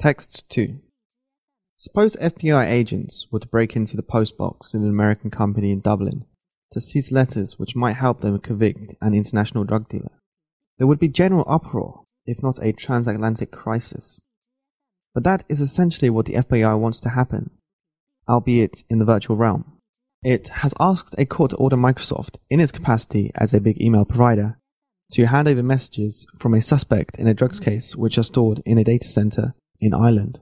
Text 2. Suppose FBI agents were to break into the postbox in an American company in Dublin to seize letters which might help them convict an international drug dealer. There would be general uproar, if not a transatlantic crisis. But that is essentially what the FBI wants to happen, albeit in the virtual realm. It has asked a court to order Microsoft, in its capacity as a big email provider, to hand over messages from a suspect in a drugs case which are stored in a data center in Ireland.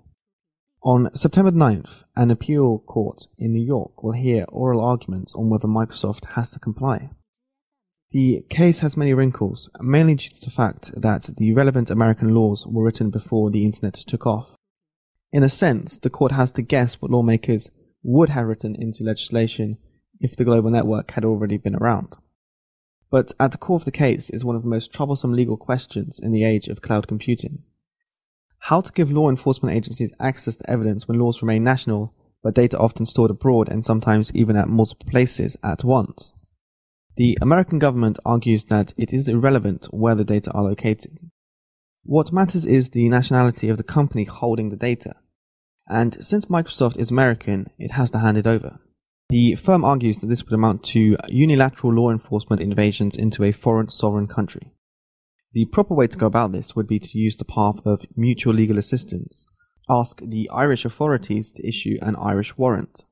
On September 9th, an appeal court in New York will hear oral arguments on whether Microsoft has to comply. The case has many wrinkles, mainly due to the fact that the relevant American laws were written before the internet took off. In a sense, the court has to guess what lawmakers would have written into legislation if the global network had already been around. But at the core of the case is one of the most troublesome legal questions in the age of cloud computing. How to give law enforcement agencies access to evidence when laws remain national, but data often stored abroad and sometimes even at multiple places at once. The American government argues that it is irrelevant where the data are located. What matters is the nationality of the company holding the data. And since Microsoft is American, it has to hand it over. The firm argues that this would amount to unilateral law enforcement invasions into a foreign sovereign country. The proper way to go about this would be to use the path of mutual legal assistance. Ask the Irish authorities to issue an Irish warrant.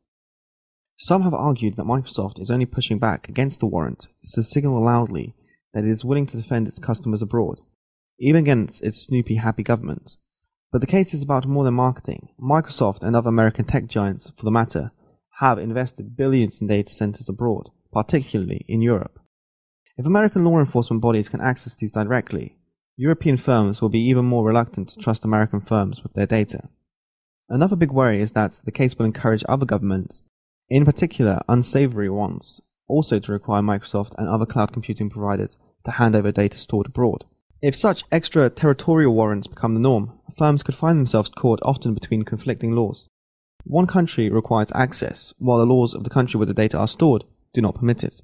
Some have argued that Microsoft is only pushing back against the warrant to signal loudly that it is willing to defend its customers abroad, even against its Snoopy happy government. But the case is about more than marketing. Microsoft and other American tech giants, for the matter, have invested billions in data centers abroad, particularly in Europe. If American law enforcement bodies can access these directly, European firms will be even more reluctant to trust American firms with their data. Another big worry is that the case will encourage other governments, in particular unsavory ones, also to require Microsoft and other cloud computing providers to hand over data stored abroad. If such extraterritorial warrants become the norm, firms could find themselves caught often between conflicting laws. One country requires access, while the laws of the country where the data are stored do not permit it.